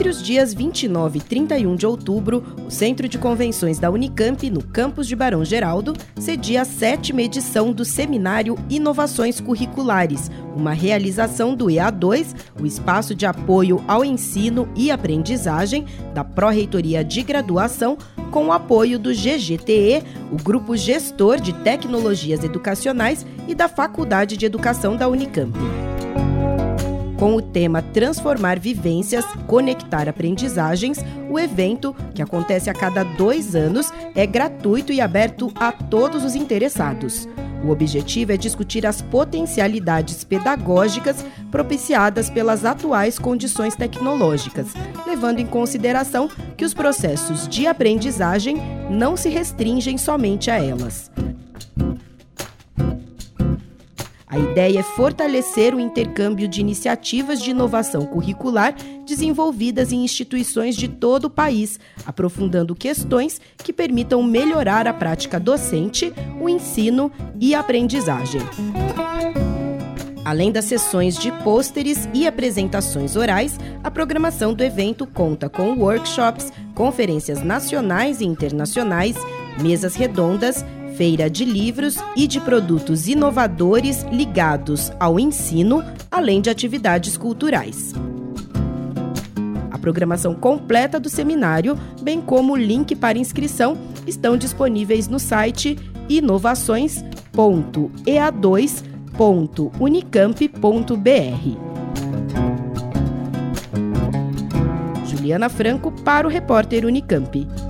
Entre os dias 29 e 31 de outubro, o Centro de Convenções da Unicamp, no campus de Barão Geraldo, cedia a sétima edição do seminário Inovações Curriculares, uma realização do EA2, o Espaço de Apoio ao Ensino e Aprendizagem da Pró-Reitoria de Graduação, com o apoio do GGTE, o Grupo Gestor de Tecnologias Educacionais e da Faculdade de Educação da Unicamp com o tema Transformar Vivências, Conectar Aprendizagens. O evento, que acontece a cada dois anos, é gratuito e aberto a todos os interessados. O objetivo é discutir as potencialidades pedagógicas propiciadas pelas atuais condições tecnológicas, levando em consideração que os processos de aprendizagem não se restringem somente a elas. A ideia é fortalecer o intercâmbio de iniciativas de inovação curricular desenvolvidas em instituições de todo o país, aprofundando questões que permitam melhorar a prática docente, o ensino e a aprendizagem. Além das sessões de pôsteres e apresentações orais, a programação do evento conta com workshops, conferências nacionais e internacionais, mesas redondas, feira de livros e de produtos inovadores ligados ao ensino, além de atividades culturais. A programação completa do seminário, bem como o link para inscrição, estão disponíveis no site inovações.ea2.unicamp.br. Juliana Franco para o repórter Unicamp.